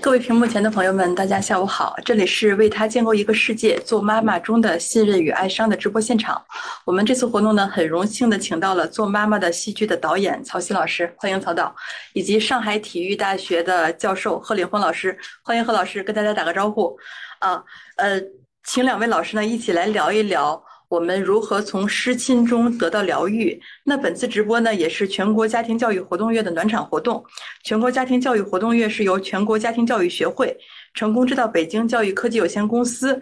各位屏幕前的朋友们，大家下午好！这里是为他建构一个世界，做妈妈中的信任与哀伤的直播现场。我们这次活动呢，很荣幸的请到了做妈妈的戏剧的导演曹曦老师，欢迎曹导，以及上海体育大学的教授贺领峰老师，欢迎贺老师跟大家打个招呼。啊，呃，请两位老师呢一起来聊一聊。我们如何从失亲中得到疗愈？那本次直播呢，也是全国家庭教育活动月的暖场活动。全国家庭教育活动月是由全国家庭教育学会、成功之道北京教育科技有限公司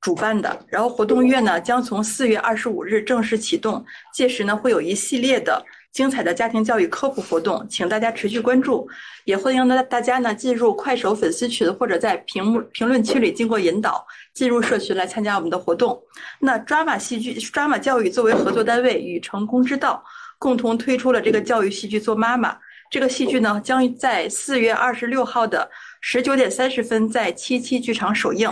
主办的。然后活动月呢，将从四月二十五日正式启动，届时呢，会有一系列的。精彩的家庭教育科普活动，请大家持续关注，也欢迎呢大家呢进入快手粉丝群，或者在屏幕评论区里经过引导进入社群来参加我们的活动。那抓马戏剧、抓马教育作为合作单位，与成功之道共同推出了这个教育戏剧《做妈妈》。这个戏剧呢，将在四月二十六号的十九点三十分在七七剧场首映，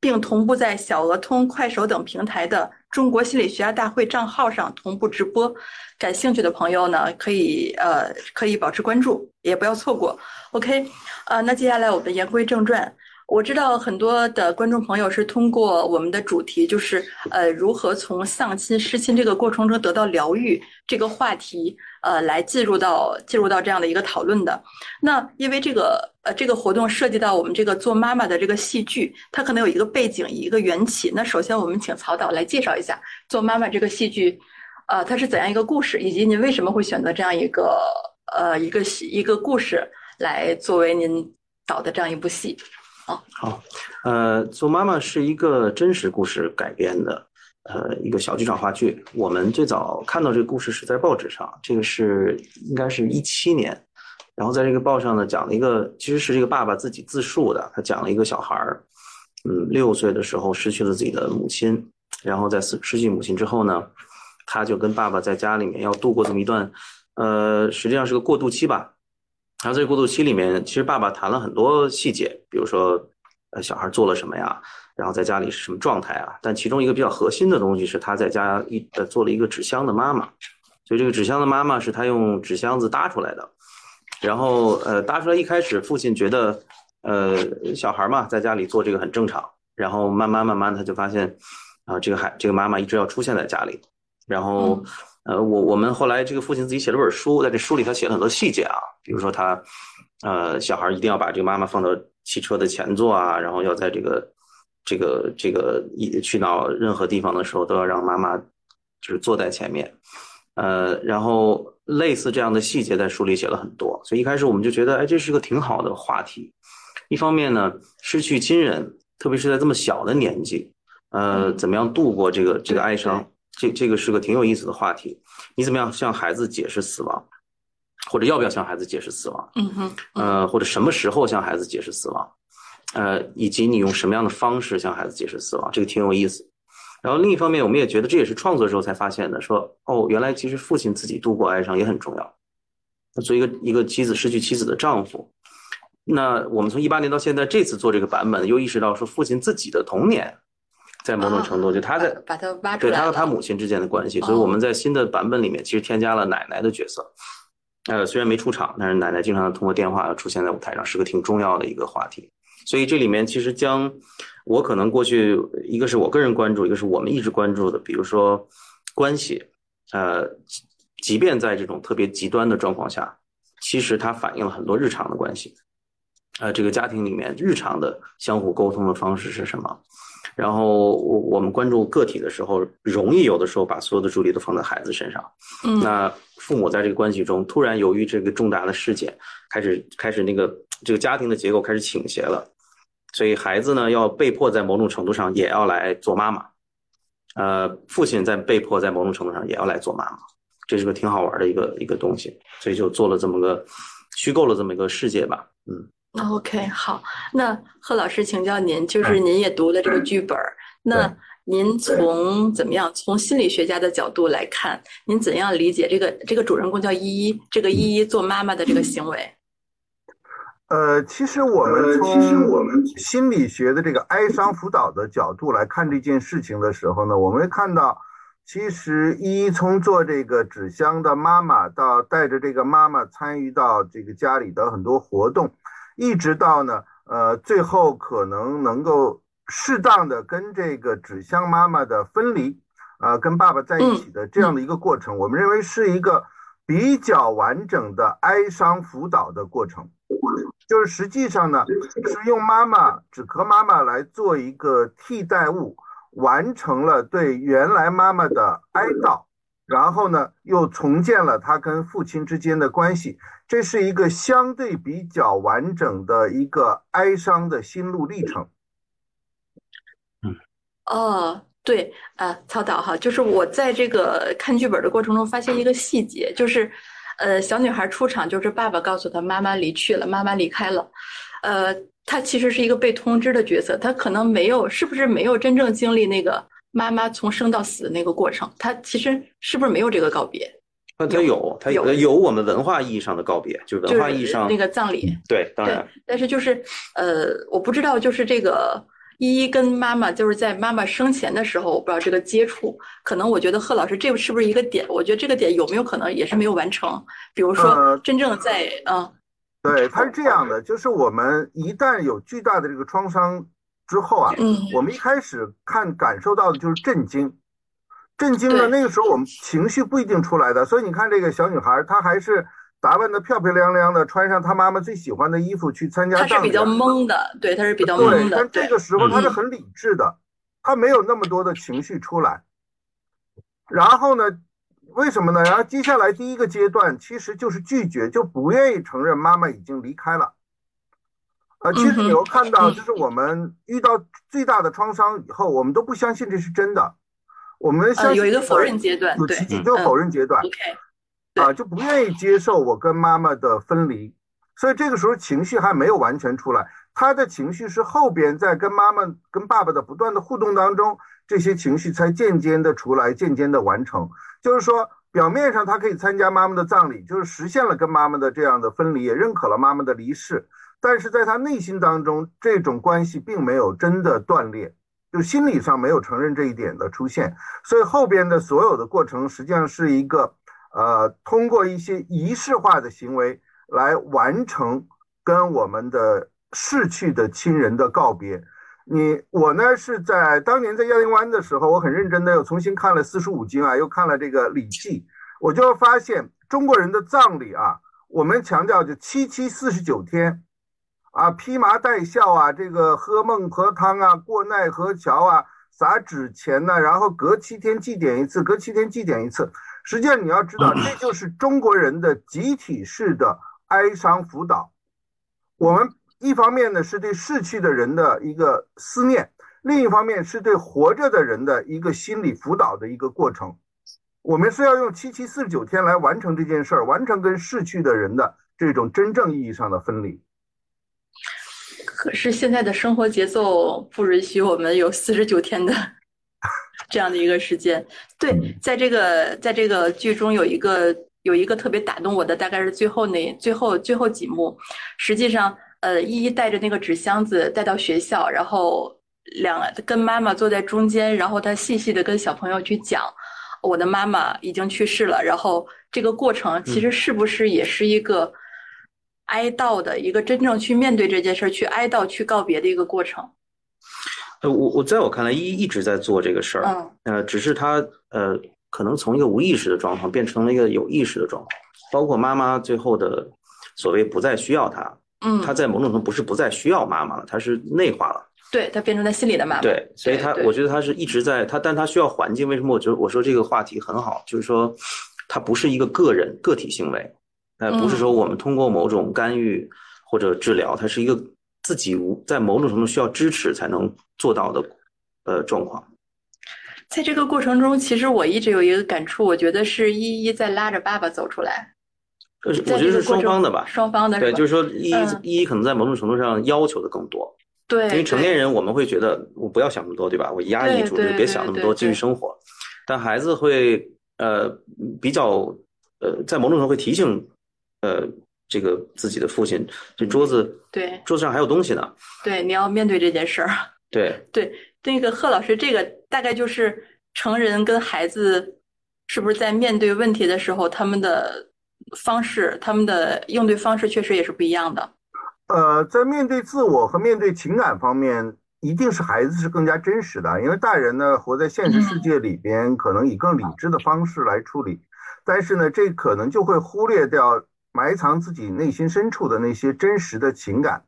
并同步在小鹅通、快手等平台的。中国心理学家大会账号上同步直播，感兴趣的朋友呢，可以呃可以保持关注，也不要错过。OK，呃，那接下来我们言归正传。我知道很多的观众朋友是通过我们的主题，就是呃如何从丧亲失亲这个过程中得到疗愈这个话题，呃来进入到进入到这样的一个讨论的。那因为这个呃这个活动涉及到我们这个做妈妈的这个戏剧，它可能有一个背景一个缘起。那首先我们请曹导来介绍一下做妈妈这个戏剧，呃它是怎样一个故事，以及您为什么会选择这样一个呃一个戏一个故事来作为您导的这样一部戏。好，呃，做妈妈是一个真实故事改编的，呃，一个小剧场话剧。我们最早看到这个故事是在报纸上，这个是应该是一七年，然后在这个报上呢讲了一个，其实是这个爸爸自己自述的，他讲了一个小孩儿，嗯，六岁的时候失去了自己的母亲，然后在失失去母亲之后呢，他就跟爸爸在家里面要度过这么一段，呃，实际上是个过渡期吧。然后在过渡期里面，其实爸爸谈了很多细节，比如说，呃，小孩做了什么呀？然后在家里是什么状态啊？但其中一个比较核心的东西是他在家一呃做了一个纸箱的妈妈，所以这个纸箱的妈妈是他用纸箱子搭出来的。然后呃搭出来一开始，父亲觉得呃小孩嘛在家里做这个很正常。然后慢慢慢慢他就发现啊这个孩这个妈妈一直要出现在家里，然后。呃，我我们后来这个父亲自己写了本书，在这书里他写了很多细节啊，比如说他，呃，小孩一定要把这个妈妈放到汽车的前座啊，然后要在这个这个这个一去到任何地方的时候都要让妈妈就是坐在前面，呃，然后类似这样的细节在书里写了很多，所以一开始我们就觉得，哎，这是个挺好的话题。一方面呢，失去亲人，特别是在这么小的年纪，呃，怎么样度过这个这个哀伤？这这个是个挺有意思的话题，你怎么样向孩子解释死亡，或者要不要向孩子解释死亡？嗯哼，呃，或者什么时候向孩子解释死亡？呃，以及你用什么样的方式向孩子解释死亡？这个挺有意思。然后另一方面，我们也觉得这也是创作的时候才发现的，说哦，原来其实父亲自己度过哀伤也很重要。作为一个一个妻子失去妻子的丈夫，那我们从一八年到现在这次做这个版本，又意识到说父亲自己的童年。在某种程度，就他在把他挖出来，对他和他母亲之间的关系，所以我们在新的版本里面其实添加了奶奶的角色。呃，虽然没出场，但是奶奶经常通过电话出现在舞台上，是个挺重要的一个话题。所以这里面其实将我可能过去一个是我个人关注，一个是我们一直关注的，比如说关系，呃，即便在这种特别极端的状况下，其实它反映了很多日常的关系。呃，这个家庭里面日常的相互沟通的方式是什么？然后我我们关注个体的时候，容易有的时候把所有的注意力都放在孩子身上。嗯，那父母在这个关系中，突然由于这个重大的事件，开始开始那个这个家庭的结构开始倾斜了，所以孩子呢要被迫在某种程度上也要来做妈妈，呃，父亲在被迫在某种程度上也要来做妈妈，这是个挺好玩的一个一个东西，所以就做了这么个虚构了这么一个世界吧，嗯。OK，好，那贺老师请教您，就是您也读了这个剧本儿，那您从怎么样从心理学家的角度来看，您怎样理解这个这个主人公叫依依，这个依依做妈妈的这个行为？呃，其实我们从我们心理学的这个哀伤辅导的角度来看这件事情的时候呢，我们会看到，其实依依从做这个纸箱的妈妈到带着这个妈妈参与到这个家里的很多活动。一直到呢，呃，最后可能能够适当的跟这个纸箱妈妈的分离，呃，跟爸爸在一起的这样的一个过程，我们认为是一个比较完整的哀伤辅导的过程。就是实际上呢，是用妈妈纸壳妈妈来做一个替代物，完成了对原来妈妈的哀悼。然后呢，又重建了他跟父亲之间的关系，这是一个相对比较完整的一个哀伤的心路历程。嗯，哦，对，呃，曹导哈，就是我在这个看剧本的过程中发现一个细节，就是，呃，小女孩出场就是爸爸告诉她妈妈离去了，妈妈离开了，呃，她其实是一个被通知的角色，她可能没有，是不是没有真正经历那个。妈妈从生到死的那个过程，他其实是不是没有这个告别？啊，他有，他有有我们文化意义上的告别，就是文化意义上那个葬礼。对，当然。但是就是呃，我不知道，就是这个依依跟妈妈就是在妈妈生前的时候，我不知道这个接触，可能我觉得贺老师这是不是一个点？我觉得这个点有没有可能也是没有完成？比如说真正在嗯，对，他是这样的，就是我们一旦有巨大的这个创伤。之后啊，我们一开始看感受到的就是震惊，震惊的那个时候我们情绪不一定出来的，所以你看这个小女孩，她还是打扮的漂漂亮亮的，穿上她妈妈最喜欢的衣服去参加葬礼。她是比较懵的，对，她是比较懵的。但这个时候她是很理智的，她没有那么多的情绪出来。然后呢，为什么呢？然后接下来第一个阶段其实就是拒绝，就不愿意承认妈妈已经离开了。呃，其实你会看到，就是我们遇到最大的创伤以后，我们都不相信这是真的。我们相信有一个否认阶段，对，就否认阶段。OK，啊，就不愿意接受我跟妈妈的分离，所以这个时候情绪还没有完全出来。他的情绪是后边在跟妈妈、跟爸爸的不断的互动当中，这些情绪才渐渐的出来，渐渐的完成。就是说，表面上他可以参加妈妈的葬礼，就是实现了跟妈妈的这样的分离，也认可了妈妈的离世。但是在他内心当中，这种关系并没有真的断裂，就心理上没有承认这一点的出现，所以后边的所有的过程实际上是一个，呃，通过一些仪式化的行为来完成跟我们的逝去的亲人的告别。你我呢是在当年在亚丁湾的时候，我很认真的又重新看了四书五经啊，又看了这个《礼记》，我就发现中国人的葬礼啊，我们强调就七七四十九天。啊，披麻戴孝啊，这个喝孟婆汤啊，过奈何桥啊，撒纸钱呢，然后隔七天祭奠一次，隔七天祭奠一次。实际上你要知道，这就是中国人的集体式的哀伤辅导。我们一方面呢是对逝去的人的一个思念，另一方面是对活着的人的一个心理辅导的一个过程。我们是要用七七四十九天来完成这件事儿，完成跟逝去的人的这种真正意义上的分离。可是现在的生活节奏不允许我们有四十九天的这样的一个时间。对，在这个在这个剧中有一个有一个特别打动我的，大概是最后那最后最后几幕。实际上，呃，依依带着那个纸箱子带到学校，然后两跟妈妈坐在中间，然后他细细的跟小朋友去讲，我的妈妈已经去世了。然后这个过程其实是不是也是一个？哀悼的一个真正去面对这件事儿，去哀悼、去告别的一个过程。呃，我我在我看来，一一直在做这个事儿，嗯，呃，只是他呃，可能从一个无意识的状况变成了一个有意识的状况。包括妈妈最后的所谓不再需要他，嗯，他在某种程度不是不再需要妈妈了，他是内化了，对他变成他心里的妈妈。对，所以他我觉得他是一直在他，但他需要环境。为什么？我觉得我说这个话题很好，就是说他不是一个个人个体行为。呃，不是说我们通过某种干预或者治疗，它是一个自己无在某种程度需要支持才能做到的呃状况。在这个过程中，其实我一直有一个感触，我觉得是依依在拉着爸爸走出来。呃，我觉得是双方的吧，双方的。对，就是说依依依可能在某种程度上要求的更多。对，因为成年人我们会觉得我不要想那么多，对吧？我压抑住，就别想那么多，继续生活。但孩子会呃比较呃在某种程度会提醒。呃，这个自己的父亲，这桌子，对，桌子上还有东西呢。对，你要面对这件事儿。对对，那个贺老师，这个大概就是成人跟孩子是不是在面对问题的时候，他们的方式，他们的应对方式确实也是不一样的。呃，在面对自我和面对情感方面，一定是孩子是更加真实的，因为大人呢活在现实世界里边，可能以更理智的方式来处理，但是呢，这可能就会忽略掉埋藏自己内心深处的那些真实的情感，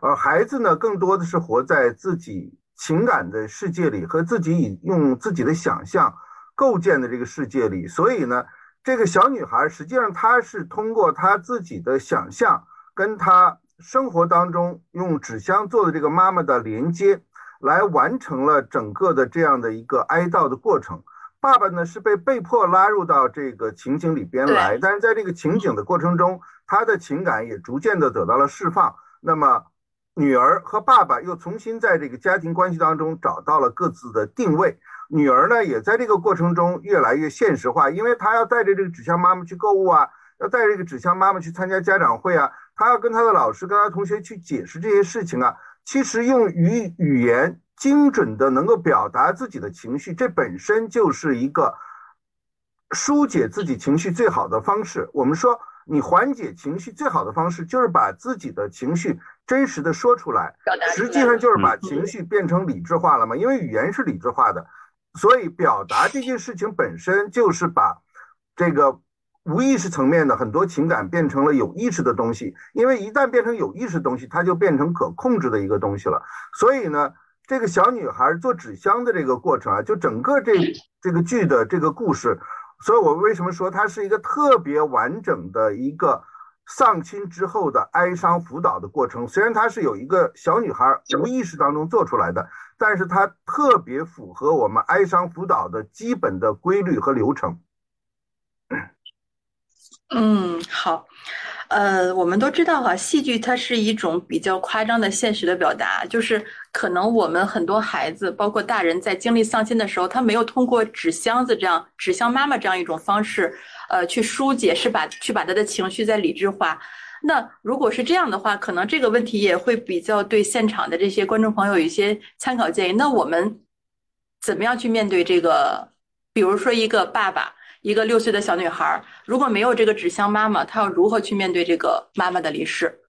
而孩子呢，更多的是活在自己情感的世界里，和自己以用自己的想象构建的这个世界里，所以呢。这个小女孩实际上她是通过她自己的想象，跟她生活当中用纸箱做的这个妈妈的连接，来完成了整个的这样的一个哀悼的过程。爸爸呢是被被迫拉入到这个情景里边来，但是在这个情景的过程中，他的情感也逐渐的得到了释放。那么，女儿和爸爸又重新在这个家庭关系当中找到了各自的定位。女儿呢，也在这个过程中越来越现实化，因为她要带着这个纸箱妈妈去购物啊，要带着这个纸箱妈妈去参加家长会啊，她要跟她的老师、跟她同学去解释这些事情啊。其实用语语言精准的能够表达自己的情绪，这本身就是一个疏解自己情绪最好的方式。我们说，你缓解情绪最好的方式就是把自己的情绪真实的说出来，实际上就是把情绪变成理智化了嘛，因为语言是理智化的。所以，表达这件事情本身就是把这个无意识层面的很多情感变成了有意识的东西。因为一旦变成有意识的东西，它就变成可控制的一个东西了。所以呢，这个小女孩做纸箱的这个过程啊，就整个这这个剧的这个故事，所以我为什么说它是一个特别完整的一个。丧亲之后的哀伤辅导的过程，虽然它是有一个小女孩无意识当中做出来的，但是它特别符合我们哀伤辅导的基本的规律和流程。嗯，好，呃，我们都知道哈，戏剧它是一种比较夸张的现实的表达，就是可能我们很多孩子，包括大人在经历丧亲的时候，他没有通过纸箱子这样纸箱妈妈这样一种方式。呃，去疏解是把去把他的情绪再理智化。那如果是这样的话，可能这个问题也会比较对现场的这些观众朋友有一些参考建议。那我们怎么样去面对这个？比如说一个爸爸，一个六岁的小女孩，如果没有这个纸箱妈妈，她要如何去面对这个妈妈的离世？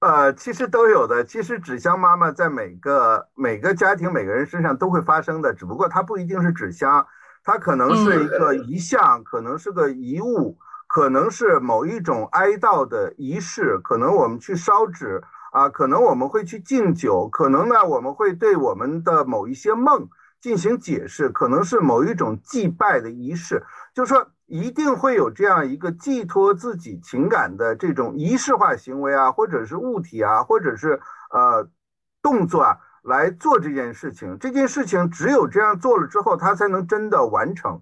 呃，其实都有的。其实纸箱妈妈在每个每个家庭每个人身上都会发生的，只不过它不一定是纸箱。它可能是一个遗像，可能是个遗物，可能是某一种哀悼的仪式，可能我们去烧纸啊，可能我们会去敬酒，可能呢我们会对我们的某一些梦进行解释，可能是某一种祭拜的仪式，就是说一定会有这样一个寄托自己情感的这种仪式化行为啊，或者是物体啊，或者是呃动作啊。来做这件事情，这件事情只有这样做了之后，他才能真的完成。